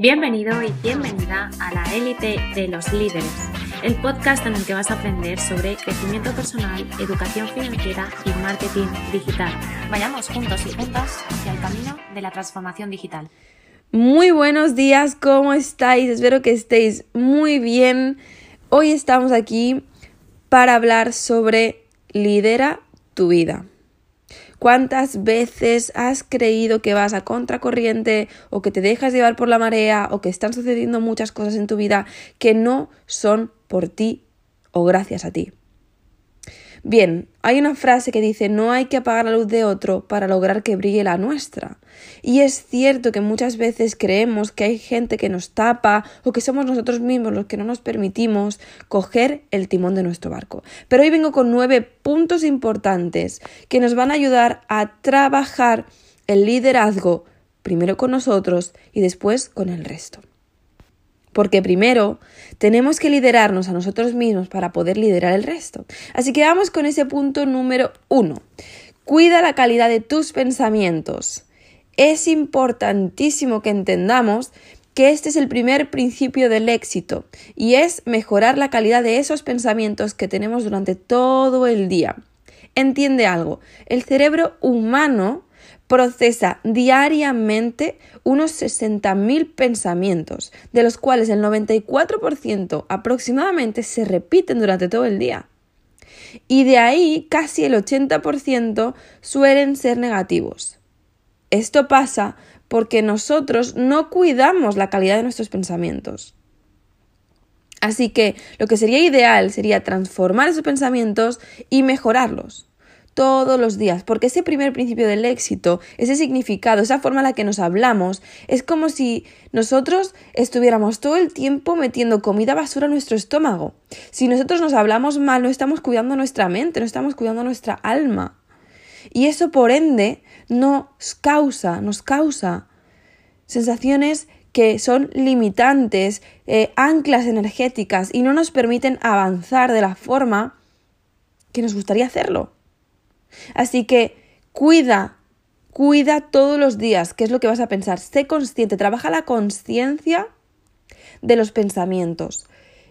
Bienvenido y bienvenida a la élite de los líderes, el podcast en el que vas a aprender sobre crecimiento personal, educación financiera y marketing digital. Vayamos juntos y juntas hacia el camino de la transformación digital. Muy buenos días, ¿cómo estáis? Espero que estéis muy bien. Hoy estamos aquí para hablar sobre lidera tu vida. ¿Cuántas veces has creído que vas a contracorriente o que te dejas llevar por la marea o que están sucediendo muchas cosas en tu vida que no son por ti o gracias a ti? Bien, hay una frase que dice no hay que apagar la luz de otro para lograr que brille la nuestra. Y es cierto que muchas veces creemos que hay gente que nos tapa o que somos nosotros mismos los que no nos permitimos coger el timón de nuestro barco. Pero hoy vengo con nueve puntos importantes que nos van a ayudar a trabajar el liderazgo primero con nosotros y después con el resto. Porque primero tenemos que liderarnos a nosotros mismos para poder liderar el resto. Así que vamos con ese punto número uno. Cuida la calidad de tus pensamientos. Es importantísimo que entendamos que este es el primer principio del éxito y es mejorar la calidad de esos pensamientos que tenemos durante todo el día. Entiende algo, el cerebro humano procesa diariamente unos 60.000 pensamientos, de los cuales el 94% aproximadamente se repiten durante todo el día. Y de ahí casi el 80% suelen ser negativos. Esto pasa porque nosotros no cuidamos la calidad de nuestros pensamientos. Así que lo que sería ideal sería transformar esos pensamientos y mejorarlos todos los días, porque ese primer principio del éxito, ese significado, esa forma en la que nos hablamos, es como si nosotros estuviéramos todo el tiempo metiendo comida basura a nuestro estómago. Si nosotros nos hablamos mal, no estamos cuidando nuestra mente, no estamos cuidando nuestra alma. Y eso, por ende, nos causa, nos causa sensaciones que son limitantes, eh, anclas energéticas y no nos permiten avanzar de la forma que nos gustaría hacerlo. Así que cuida, cuida todos los días qué es lo que vas a pensar. Sé consciente, trabaja la conciencia de los pensamientos.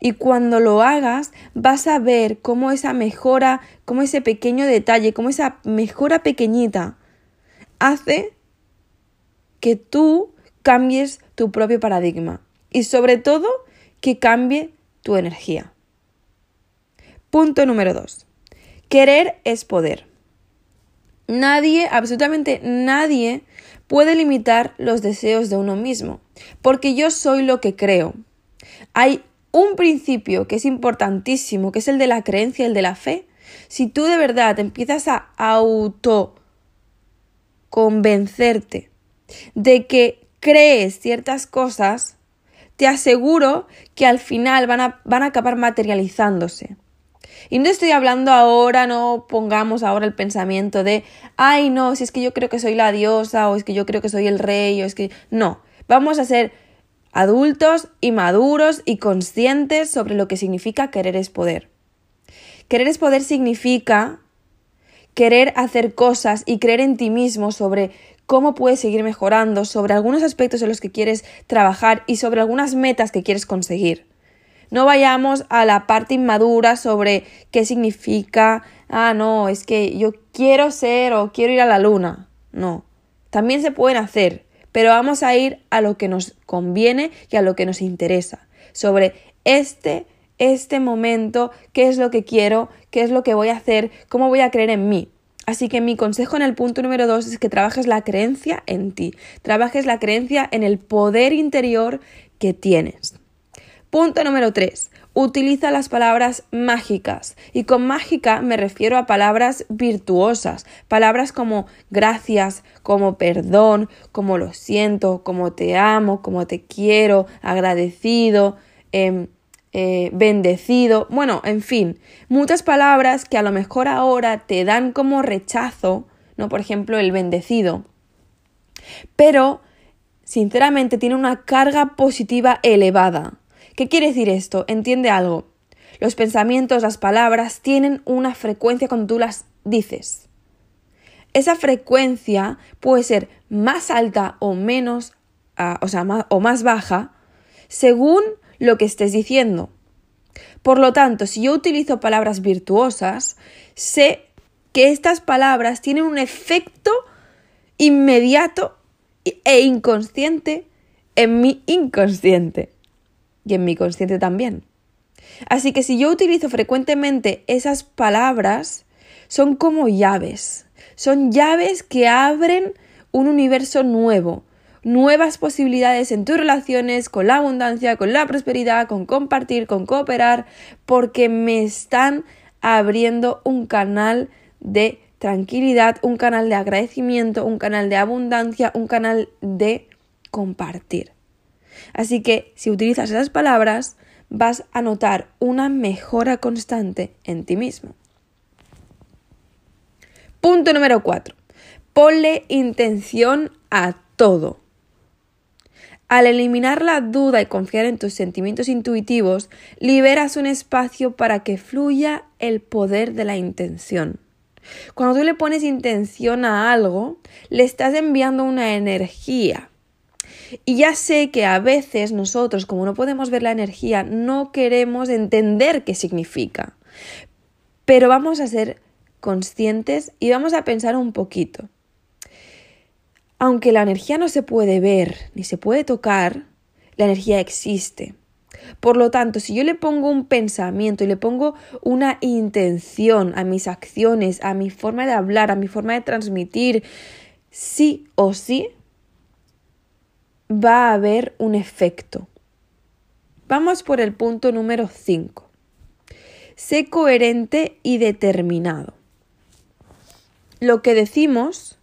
Y cuando lo hagas, vas a ver cómo esa mejora, cómo ese pequeño detalle, cómo esa mejora pequeñita hace que tú cambies tu propio paradigma. Y sobre todo, que cambie tu energía. Punto número dos. Querer es poder. Nadie, absolutamente nadie, puede limitar los deseos de uno mismo, porque yo soy lo que creo. Hay un principio que es importantísimo, que es el de la creencia, el de la fe. Si tú de verdad empiezas a auto convencerte de que crees ciertas cosas, te aseguro que al final van a, van a acabar materializándose. Y no estoy hablando ahora, no pongamos ahora el pensamiento de, ay, no, si es que yo creo que soy la diosa, o es que yo creo que soy el rey, o es que. No, vamos a ser adultos y maduros y conscientes sobre lo que significa querer es poder. Querer es poder significa querer hacer cosas y creer en ti mismo sobre cómo puedes seguir mejorando, sobre algunos aspectos en los que quieres trabajar y sobre algunas metas que quieres conseguir. No vayamos a la parte inmadura sobre qué significa, ah, no, es que yo quiero ser o quiero ir a la luna. No, también se pueden hacer, pero vamos a ir a lo que nos conviene y a lo que nos interesa, sobre este, este momento, qué es lo que quiero, qué es lo que voy a hacer, cómo voy a creer en mí. Así que mi consejo en el punto número dos es que trabajes la creencia en ti, trabajes la creencia en el poder interior que tienes. Punto número 3. Utiliza las palabras mágicas. Y con mágica me refiero a palabras virtuosas. Palabras como gracias, como perdón, como lo siento, como te amo, como te quiero, agradecido, em, eh, bendecido. Bueno, en fin, muchas palabras que a lo mejor ahora te dan como rechazo, ¿no? Por ejemplo, el bendecido. Pero, sinceramente, tiene una carga positiva elevada. ¿Qué quiere decir esto? Entiende algo. Los pensamientos, las palabras tienen una frecuencia cuando tú las dices. Esa frecuencia puede ser más alta o menos o, sea, o más baja según lo que estés diciendo. Por lo tanto, si yo utilizo palabras virtuosas, sé que estas palabras tienen un efecto inmediato e inconsciente en mi inconsciente y en mi consciente también. Así que si yo utilizo frecuentemente esas palabras, son como llaves. Son llaves que abren un universo nuevo, nuevas posibilidades en tus relaciones, con la abundancia, con la prosperidad, con compartir, con cooperar, porque me están abriendo un canal de tranquilidad, un canal de agradecimiento, un canal de abundancia, un canal de compartir. Así que si utilizas esas palabras, vas a notar una mejora constante en ti mismo. Punto número 4. Ponle intención a todo. Al eliminar la duda y confiar en tus sentimientos intuitivos, liberas un espacio para que fluya el poder de la intención. Cuando tú le pones intención a algo, le estás enviando una energía. Y ya sé que a veces nosotros, como no podemos ver la energía, no queremos entender qué significa. Pero vamos a ser conscientes y vamos a pensar un poquito aunque la energía no se puede ver ni se puede tocar, la energía existe. Por lo tanto, si yo le pongo un pensamiento y le pongo una intención a mis acciones, a mi forma de hablar, a mi forma de transmitir, sí o sí, va a haber un efecto. Vamos por el punto número 5. Sé coherente y determinado. Lo que decimos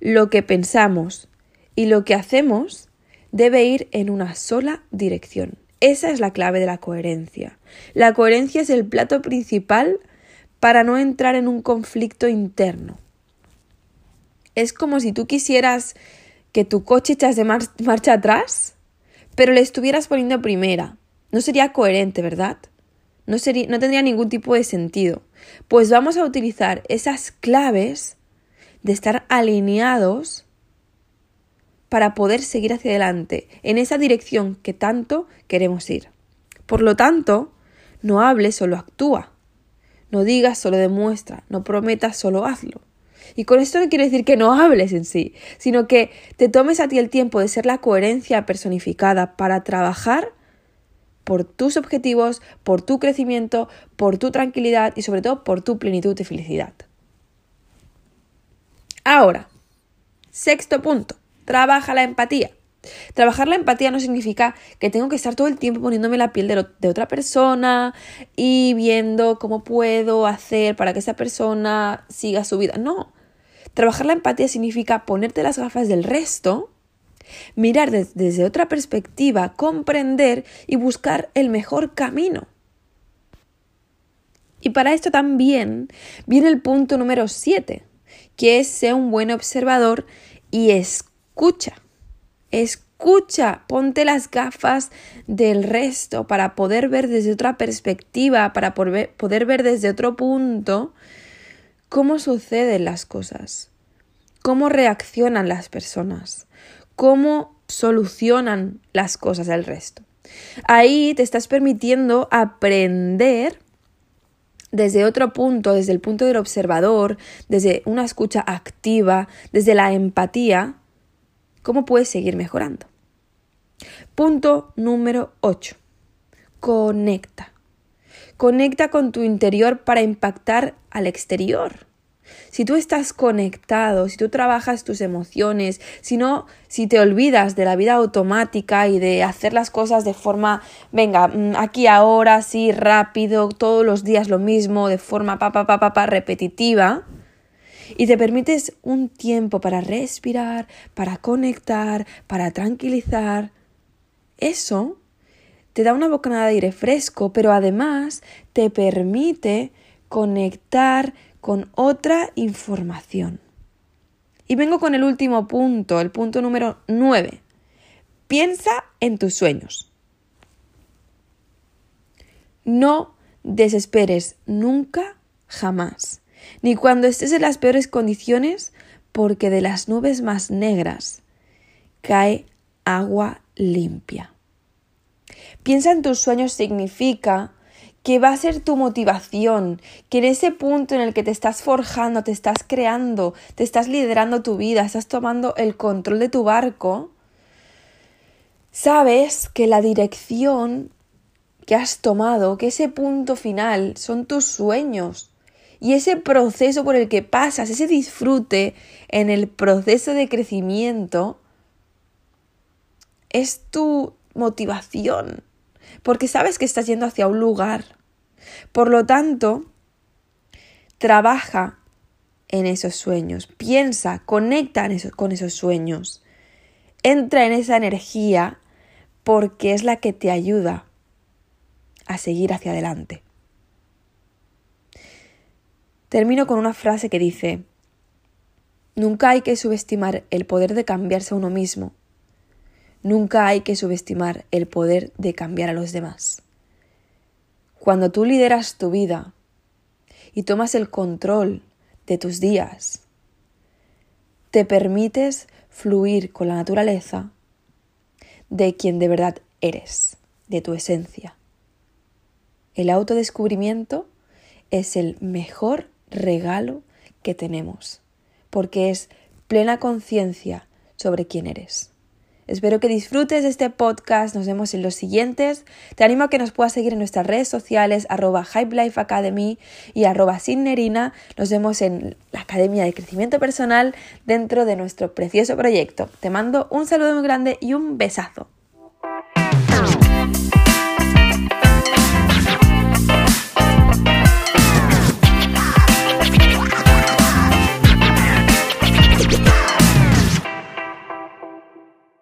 lo que pensamos y lo que hacemos debe ir en una sola dirección. Esa es la clave de la coherencia. La coherencia es el plato principal para no entrar en un conflicto interno. Es como si tú quisieras que tu coche echase marcha atrás, pero le estuvieras poniendo primera. No sería coherente, ¿verdad? No, sería, no tendría ningún tipo de sentido. Pues vamos a utilizar esas claves de estar alineados para poder seguir hacia adelante en esa dirección que tanto queremos ir. Por lo tanto, no hables, solo actúa. No digas, solo demuestra. No prometas, solo hazlo. Y con esto no quiero decir que no hables en sí, sino que te tomes a ti el tiempo de ser la coherencia personificada para trabajar por tus objetivos, por tu crecimiento, por tu tranquilidad y sobre todo por tu plenitud y felicidad. Ahora, sexto punto, trabaja la empatía. Trabajar la empatía no significa que tengo que estar todo el tiempo poniéndome la piel de, otra persona y viendo cómo puedo hacer para que esa persona siga su vida. No. Trabajar la empatía significa ponerte las gafas del resto, mirar desde otra perspectiva, comprender y buscar el mejor camino. Y para esto también viene el punto número 7, que es ser un buen observador y escucha. Escucha, ponte las gafas del resto para poder ver desde otra perspectiva, para poder ver desde otro punto cómo suceden las cosas, cómo reaccionan las personas, cómo solucionan las cosas del resto. Ahí te estás permitiendo aprender desde otro punto, desde el punto del observador, desde una escucha activa, desde la empatía, ¿cómo puedes seguir mejorando? Punto número 8. Conecta. Conecta con tu interior para impactar al exterior. Si tú estás conectado, si tú trabajas tus emociones, si no, si te olvidas de la vida automática y de hacer las cosas de forma, venga, mm, aquí ahora, sí, rápido, todos los días lo mismo, de forma pa pa pa pa, pa repetitiva, y te permites un tiempo para respirar, para conectar, para tranquilizar, eso te da una bocanada de aire fresco, pero además te permite conectar con otra información. Y vengo con el último punto, el punto número 9. Piensa en tus sueños. No desesperes nunca, jamás, ni cuando estés en las peores condiciones, porque de las nubes más negras cae agua limpia. Piensa en tus sueños significa que va a ser tu motivación, que en ese punto en el que te estás forjando, te estás creando, te estás liderando tu vida, estás tomando el control de tu barco, sabes que la dirección que has tomado, que ese punto final son tus sueños. Y ese proceso por el que pasas, ese disfrute en el proceso de crecimiento, es tu motivación, porque sabes que estás yendo hacia un lugar. Por lo tanto, trabaja en esos sueños, piensa, conecta con esos sueños, entra en esa energía porque es la que te ayuda a seguir hacia adelante. Termino con una frase que dice, Nunca hay que subestimar el poder de cambiarse a uno mismo. Nunca hay que subestimar el poder de cambiar a los demás. Cuando tú lideras tu vida y tomas el control de tus días, te permites fluir con la naturaleza de quien de verdad eres, de tu esencia. El autodescubrimiento es el mejor regalo que tenemos, porque es plena conciencia sobre quién eres. Espero que disfrutes de este podcast. Nos vemos en los siguientes. Te animo a que nos puedas seguir en nuestras redes sociales, arroba Hype Academy y arroba Sinnerina. Nos vemos en la Academia de Crecimiento Personal dentro de nuestro precioso proyecto. Te mando un saludo muy grande y un besazo.